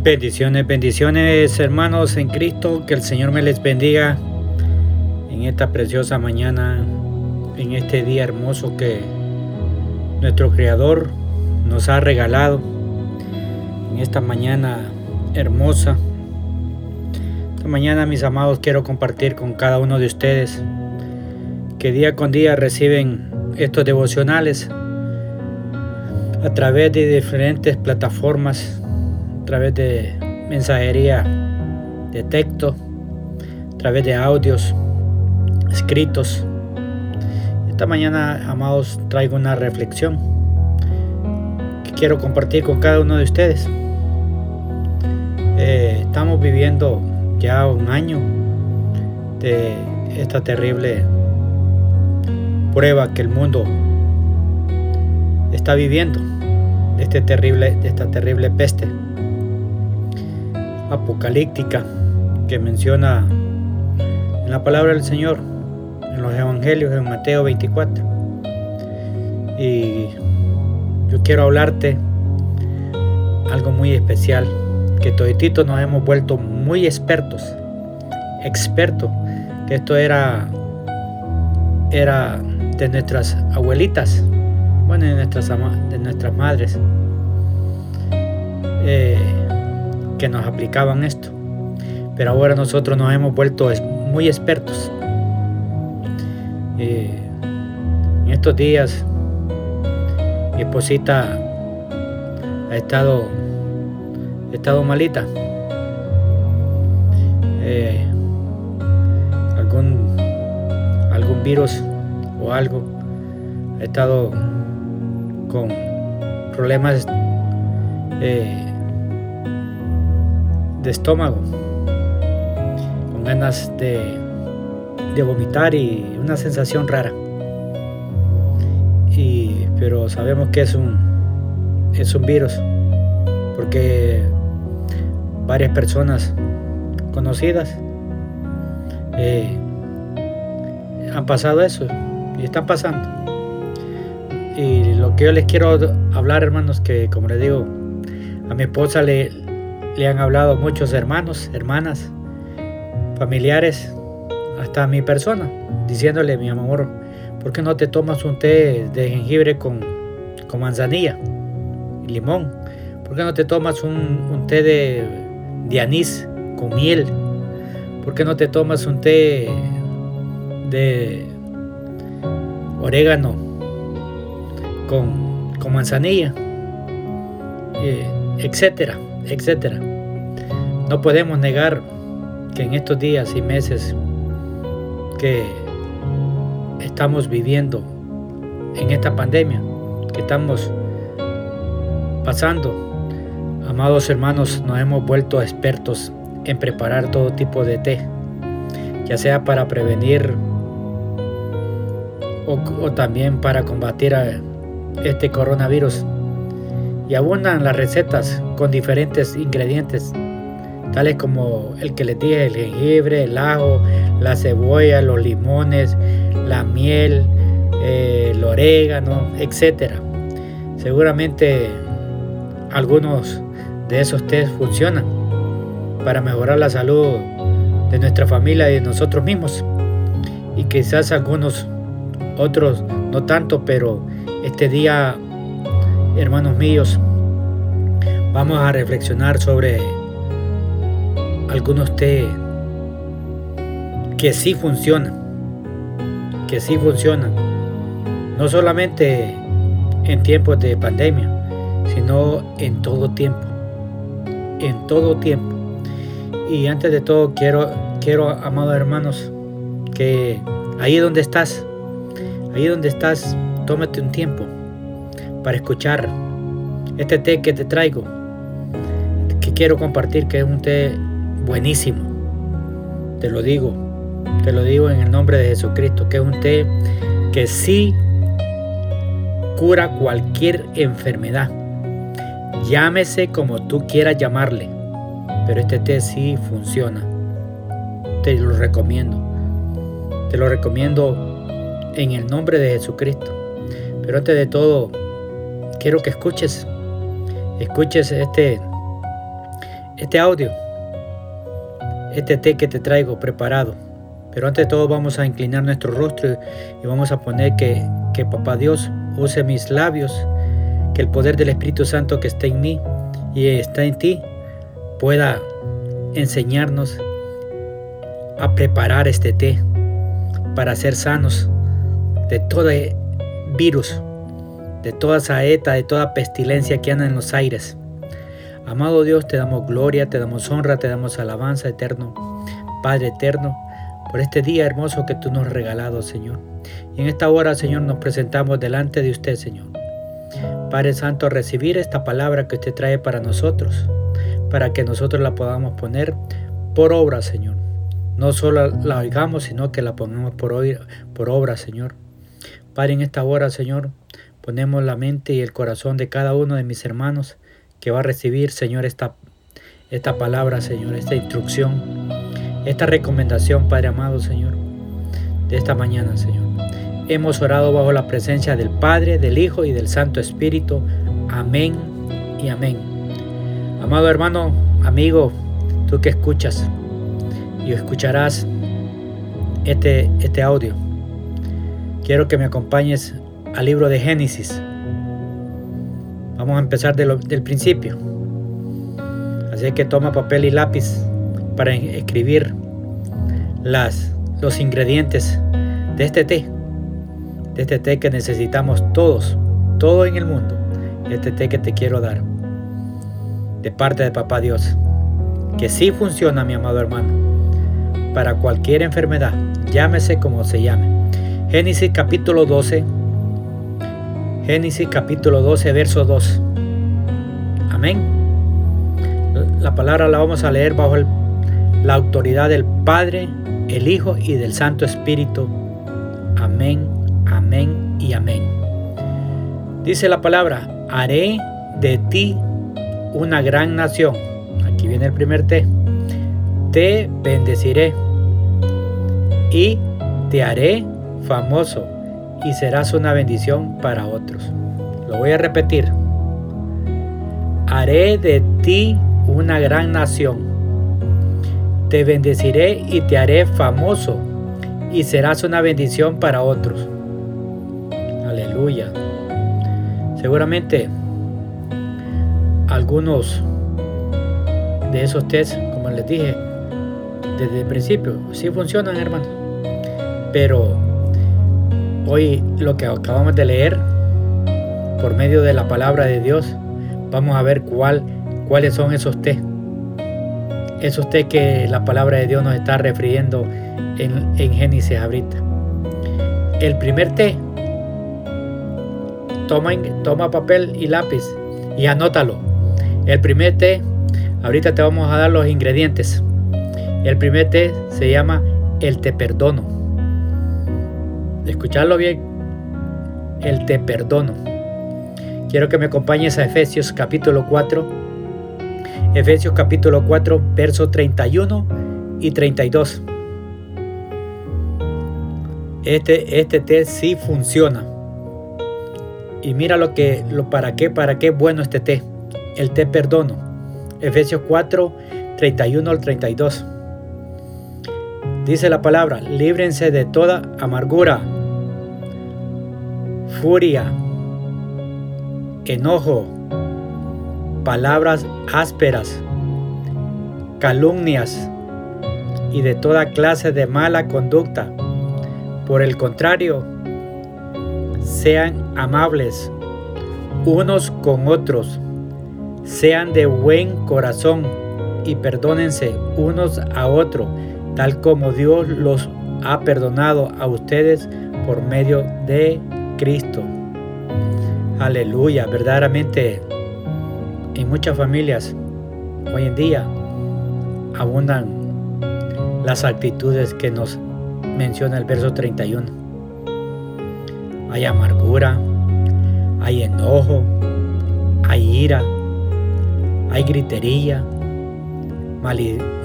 Bendiciones, bendiciones hermanos en Cristo, que el Señor me les bendiga en esta preciosa mañana, en este día hermoso que nuestro Creador nos ha regalado, en esta mañana hermosa. Esta mañana, mis amados, quiero compartir con cada uno de ustedes que día con día reciben estos devocionales a través de diferentes plataformas través de mensajería de texto, a través de audios escritos. Esta mañana, amados, traigo una reflexión que quiero compartir con cada uno de ustedes. Eh, estamos viviendo ya un año de esta terrible prueba que el mundo está viviendo, de, este terrible, de esta terrible peste apocalíptica que menciona en la palabra del Señor, en los evangelios, en Mateo 24. Y yo quiero hablarte algo muy especial, que todititos nos hemos vuelto muy expertos, expertos, que esto era, era de nuestras abuelitas, bueno, de nuestras, de nuestras madres. Eh, que nos aplicaban esto. Pero ahora nosotros nos hemos vuelto muy expertos. Eh, en estos días mi esposita ha estado, ha estado malita. Eh, algún, algún virus o algo ha estado con problemas eh, de estómago, con ganas de, de vomitar y una sensación rara. Y, pero sabemos que es un, es un virus, porque varias personas conocidas eh, han pasado eso y están pasando. Y lo que yo les quiero hablar, hermanos, que como les digo, a mi esposa le, le han hablado muchos hermanos, hermanas, familiares, hasta a mi persona, diciéndole, mi amor, ¿por qué no te tomas un té de jengibre con, con manzanilla y limón? ¿Por qué no te tomas un, té de, de, anís con miel? ¿Por qué no te tomas un té de orégano con, con manzanilla? Eh, etcétera etcétera. No podemos negar que en estos días y meses que estamos viviendo en esta pandemia, que estamos pasando, amados hermanos, nos hemos vuelto expertos en preparar todo tipo de té, ya sea para prevenir o, también para combatir este coronavirus. Y abundan las recetas con diferentes ingredientes, tales como el que les dije, el jengibre, el ajo, la cebolla, los limones, la miel, eh, el orégano, etc. Seguramente algunos de esos test funcionan para mejorar la salud de nuestra familia y de nosotros mismos. Y quizás algunos otros no tanto, pero este día hermanos míos, vamos a reflexionar sobre algunos té que sí funcionan, que sí funcionan, no solamente en tiempos de pandemia, sino en todo tiempo, en todo tiempo. Y antes de todo quiero, quiero, amados hermanos, que ahí donde estás, ahí donde estás, tómate un tiempo para escuchar este té que te traigo, que quiero compartir, que es un té buenísimo. Te lo digo, te lo digo en el nombre de Jesucristo, que es un té que sí cura cualquier enfermedad. Llámese como tú quieras llamarle, pero este té sí funciona. Te lo recomiendo. Te lo recomiendo en el nombre de Jesucristo. Pero antes de todo, quiero que escuches, escuches este, este audio, este té que te traigo preparado. Pero antes de todo vamos a inclinar nuestro rostro y vamos a poner que, que Papá Dios use mis labios, que el poder del Espíritu Santo que está en mí y está en ti pueda enseñarnos a preparar este té para ser sanos de todo virus, de toda saeta, de toda pestilencia que anda en los aires. Amado Dios, te damos gloria, te damos honra, te damos alabanza eterno, Padre eterno, por este día hermoso que tú nos has regalado, Señor. Y en esta hora, Señor, nos presentamos delante de usted, Señor. Padre Santo, recibir esta palabra que usted trae para nosotros, para que nosotros la podamos poner por obra, Señor. No solo la oigamos, sino que la pongamos por, por obra, Señor. Padre, en esta hora, Señor, ponemos la mente y el corazón de cada uno de mis hermanos que va a recibir, Señor, esta, esta palabra, Señor, esta instrucción, esta recomendación, Padre amado, Señor, de esta mañana, Señor. Hemos orado bajo la presencia del Padre, del Hijo y del Santo Espíritu. Amén y amén. Amado hermano, amigo, tú que escuchas y escucharás este, este audio, quiero que me acompañes al libro de Génesis, Vamos a empezar del principio. Así que toma papel y lápiz para escribir las, los ingredientes de este té. De este té que necesitamos todos, todo en el mundo. Este té que te quiero dar. De parte de Papá Dios. Que sí funciona, mi amado hermano. Para cualquier enfermedad. Llámese como se llame. Génesis capítulo 12 Génesis capítulo 12, verso 2. Amén. La palabra la vamos a leer bajo la autoridad del Padre, el Hijo y del Santo Espíritu. Amén, amén y amén. Dice la palabra, haré de ti una gran nación. Aquí viene el primer T. Te bendeciré y te haré famoso y serás una bendición para otros. Lo voy a repetir. Haré de ti una gran nación. Te bendeciré y te haré famoso y serás una bendición para otros. Aleluya. Seguramente algunos de esos test, como les dije desde el principio, sí funcionan, hermano. Pero Hoy lo que acabamos de leer por medio de la palabra de Dios, vamos a ver cuál, cuáles son esos té. Esos té que la palabra de Dios nos está refiriendo en, en Génesis ahorita. El primer té, toma, toma papel y lápiz y anótalo. El primer té, ahorita te vamos a dar los ingredientes. El primer té se llama el te perdono escucharlo bien, el te perdono. Quiero que me acompañes a Efesios capítulo 4, Efesios capítulo 4, versos 31 y 32. Este, este té sí funciona. Y mira lo que, lo para qué, para qué bueno este té. El té perdono. Efesios 4, 31 al 32. Dice la palabra, líbrense de toda amargura, furia, enojo, palabras ásperas, calumnias y de toda clase de mala conducta. Por el contrario, sean amables unos con otros, sean de buen corazón y perdónense unos a otros, tal como Dios los ha perdonado a ustedes por medio de Cristo. Aleluya, verdaderamente en muchas familias hoy en día abundan las actitudes que nos menciona el verso 31. Hay amargura, hay enojo, hay ira, hay gritería,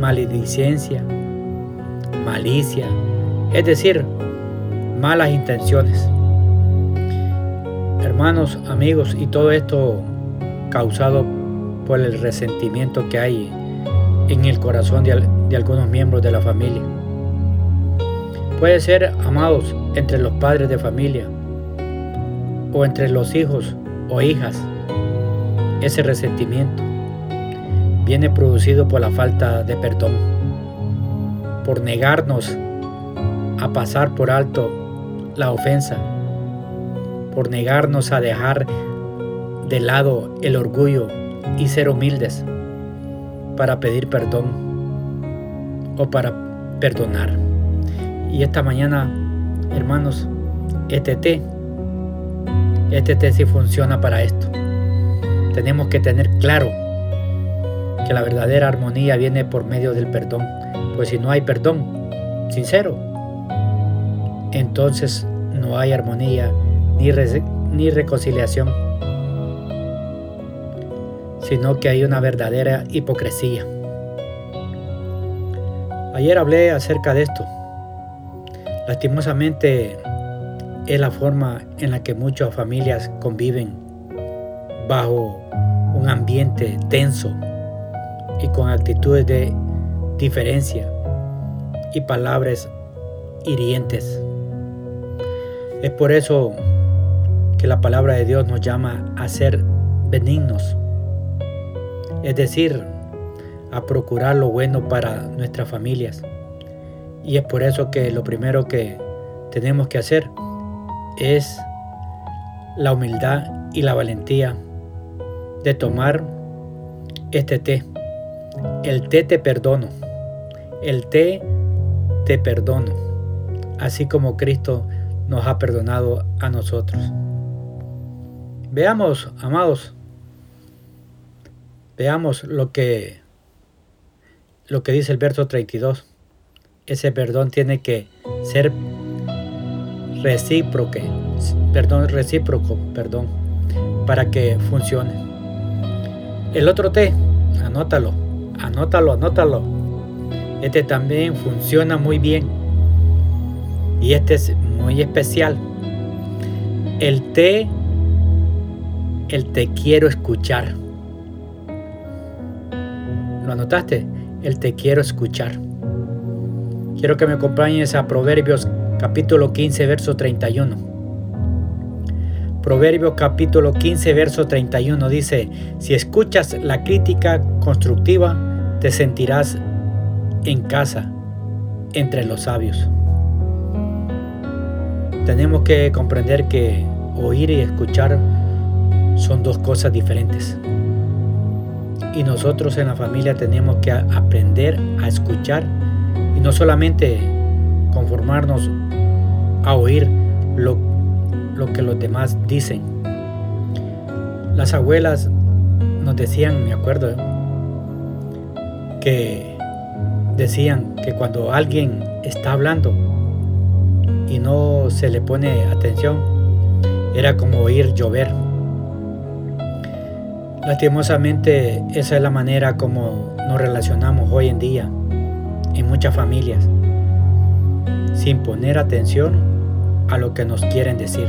maledicencia, malicia, es decir, malas intenciones hermanos, amigos, y todo esto causado por el resentimiento que hay en el corazón de, algunos miembros de la familia. Puede ser, amados, entre los padres de familia o entre los hijos o hijas. Ese resentimiento viene producido por la falta de perdón, por negarnos a pasar por alto la ofensa, por negarnos a dejar de lado el orgullo y ser humildes para pedir perdón o para perdonar. Y esta mañana, hermanos, este té, este té sí funciona para esto. Tenemos que tener claro que la verdadera armonía viene por medio del perdón. Pues si no hay perdón sincero, entonces no hay armonía ni, ni reconciliación, sino que hay una verdadera hipocresía. Ayer hablé acerca de esto Lastimosamente es la forma en la que muchas familias conviven bajo un ambiente tenso y con actitudes de diferencia y palabras hirientes. Es por eso que la palabra de Dios nos llama a ser benignos, es decir, a procurar lo bueno para nuestras familias y es por eso que lo primero que tenemos que hacer es la humildad y la valentía de tomar este té. El té te perdono. El té te perdono. Así como Cristo nos ha perdonado a nosotros. Veamos, amados, veamos lo que lo que dice el verso 32 ese perdón tiene que ser recíproco, perdón, recíproco, perdón, para que funcione. El otro té, anótalo, anótalo, anótalo. Este también funciona muy bien. Y este es muy especial. El té, el te quiero escuchar. ¿Lo anotaste? El te quiero escuchar. Quiero que me acompañes a Proverbios capítulo 15, verso 31. Proverbios capítulo 15, verso 31 dice, si escuchas la crítica constructiva, te sentirás en casa entre los sabios. Tenemos que comprender que oír y escuchar son dos cosas diferentes. Y nosotros en la familia tenemos que aprender a escuchar y no solamente conformarnos a oír lo, lo que los demás dicen. Las abuelas nos decían, me acuerdo, que decían que cuando alguien está hablando y no se le pone atención, era como oír llover. Lastimosamente esa es la manera como nos relacionamos hoy en día en muchas familias, sin poner atención a lo que nos quieren decir.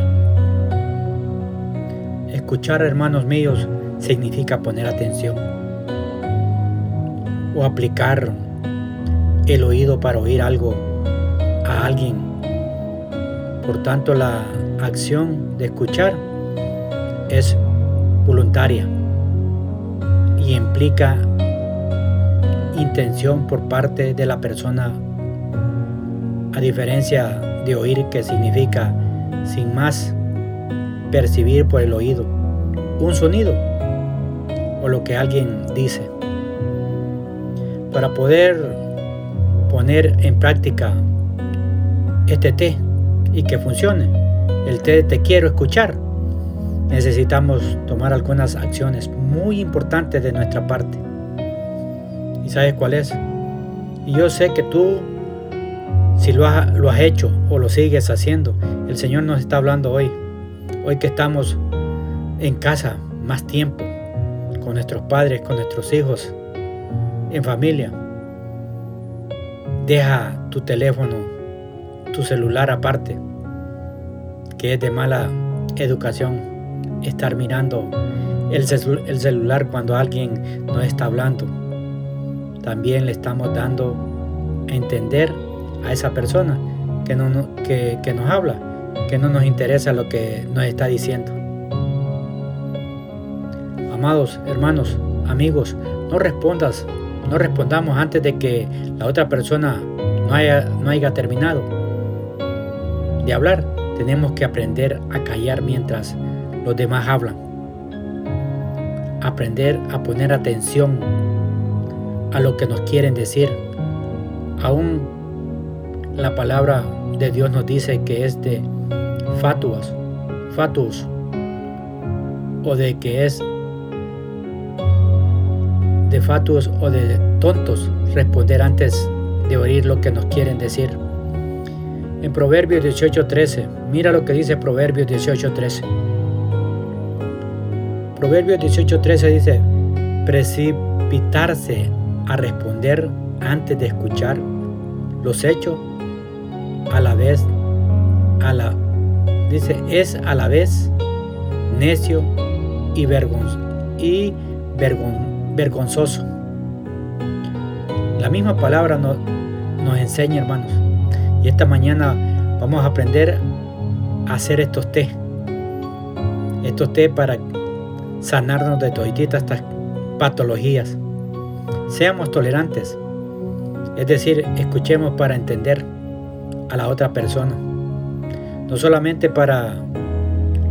Escuchar, hermanos míos, significa poner atención o aplicar el oído para oír algo a alguien. Por tanto, la acción de escuchar es voluntaria y implica intención por parte de la persona, a diferencia de oír que significa sin más percibir por el oído un sonido o lo que alguien dice. Para poder poner en práctica este té y que funcione, el té te quiero escuchar, necesitamos tomar algunas acciones muy importantes de nuestra parte sabes cuál es. Y yo sé que tú, si lo has, lo has hecho o lo sigues haciendo, el Señor nos está hablando hoy. Hoy que estamos en casa más tiempo, con nuestros padres, con nuestros hijos, en familia. Deja tu teléfono, tu celular aparte, que es de mala educación estar mirando el, el celular cuando alguien no está hablando también le estamos dando a entender a esa persona que, no, que, que nos habla, que no nos interesa lo que nos está diciendo. Amados hermanos, amigos, no respondas, no respondamos antes de que la otra persona no haya, no haya terminado de hablar. Tenemos que aprender a callar mientras los demás hablan. Aprender a poner atención a lo que nos quieren decir. Aún la palabra de Dios nos dice que es de fatuas, fatus, o de que es de fatuos o de tontos responder antes de oír lo que nos quieren decir. En Proverbios 18:13, mira lo que dice Proverbios 18:13. Proverbios 18:13 dice, precipitarse a responder antes de escuchar los hechos a la vez a la dice es a la vez necio y, y vergonzoso. La misma palabra nos, nos enseña, hermanos. Y esta mañana vamos a aprender a hacer estos té. Estos té para sanarnos de todas estas patologías. Seamos tolerantes. Es decir, escuchemos para entender a la otra persona. No solamente para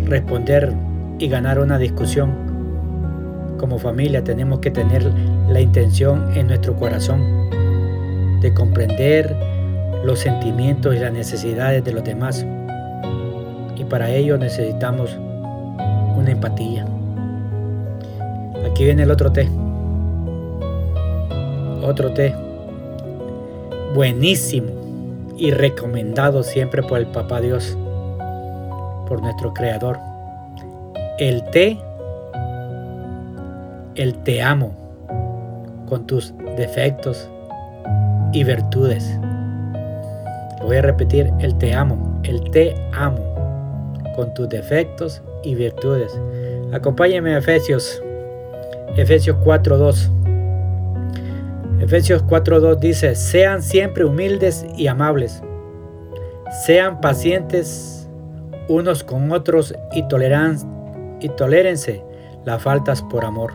responder y ganar una discusión. Como familia tenemos que tener la intención en nuestro corazón de comprender los sentimientos y las necesidades de los demás. Y para ello necesitamos una empatía. Aquí viene el otro té. Otro té. Buenísimo y recomendado siempre por el Papá Dios, por nuestro Creador. El té, el te amo, con tus defectos y virtudes. voy a repetir, el te amo, el te amo, con tus defectos y virtudes. Acompáñenme a Efesios, Efesios 4.2. Efesios 4.2 dice, sean siempre humildes y amables, sean pacientes unos con otros y, toleran, y tolérense las faltas por amor.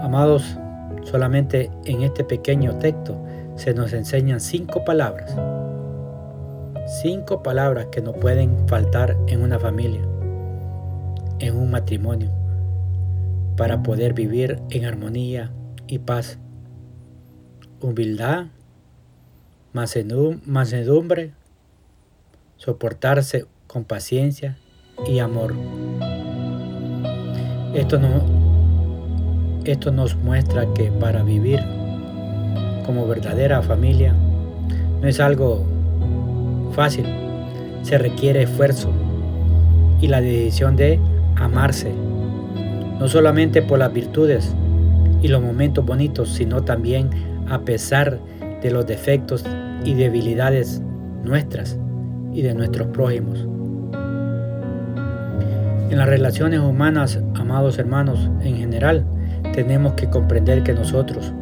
Amados, solamente en este pequeño texto se nos enseñan cinco palabras. Cinco palabras que no pueden faltar en una familia, en un matrimonio, para poder vivir en armonía y paz, humildad, mansedumbre, soportarse con paciencia y amor. Esto, no, esto nos muestra que para vivir como verdadera familia no es algo fácil, se requiere esfuerzo y la decisión de amarse, no solamente por las virtudes, y los momentos bonitos, sino también a pesar de los defectos y debilidades nuestras y de nuestros prójimos. En las relaciones humanas, amados hermanos, en general, tenemos que comprender que nosotros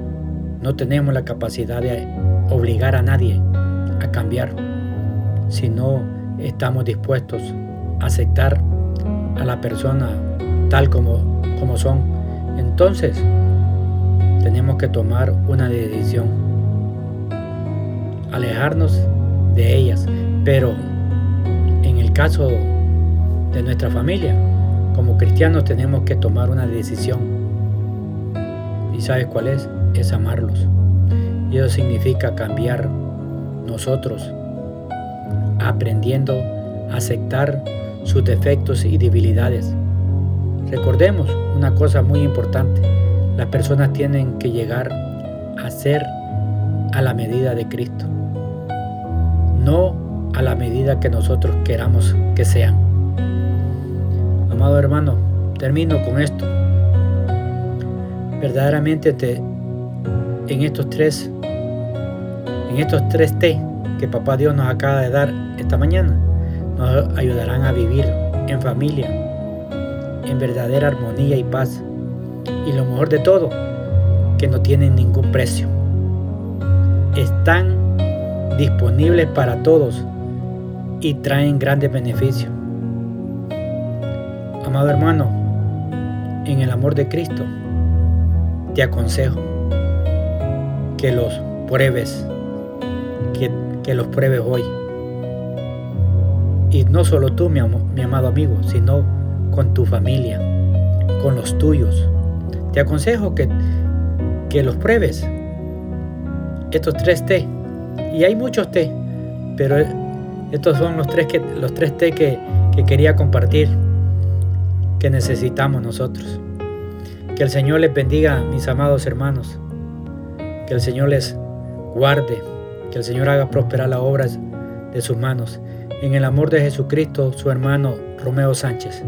no tenemos la capacidad de obligar a nadie a cambiar, si no estamos dispuestos a aceptar a la persona tal como, como son. Entonces, tenemos que tomar una decisión. Alejarnos de ellas. Pero en el caso de nuestra familia, como cristianos tenemos que tomar una decisión. ¿Y sabes cuál es? Es amarlos. Y eso significa cambiar nosotros, aprendiendo a aceptar sus defectos y debilidades. Recordemos una cosa muy importante las personas tienen que llegar a ser a la medida de Cristo, no a la medida que nosotros queramos que sean. Amado hermano, termino con esto. Verdaderamente te, en estos tres, en estos tres T que Papá Dios nos acaba de dar esta mañana, nos ayudarán a vivir en familia, en verdadera armonía y paz y lo mejor de todo, que no tienen ningún precio. Están disponibles para todos y traen grandes beneficios. Amado hermano, en el amor de Cristo, te aconsejo que los pruebes, que, que los pruebes hoy. Y no solo tú, mi, mi amado amigo, sino con tu familia, con los tuyos. Te aconsejo que, que los pruebes. Estos tres té. Y hay muchos té, pero estos son los tres, que, los tres té que, que quería compartir, que necesitamos nosotros. Que el Señor les bendiga, mis amados hermanos. Que el Señor les guarde. Que el Señor haga prosperar las obras de sus manos. En el amor de Jesucristo, su hermano Romeo Sánchez.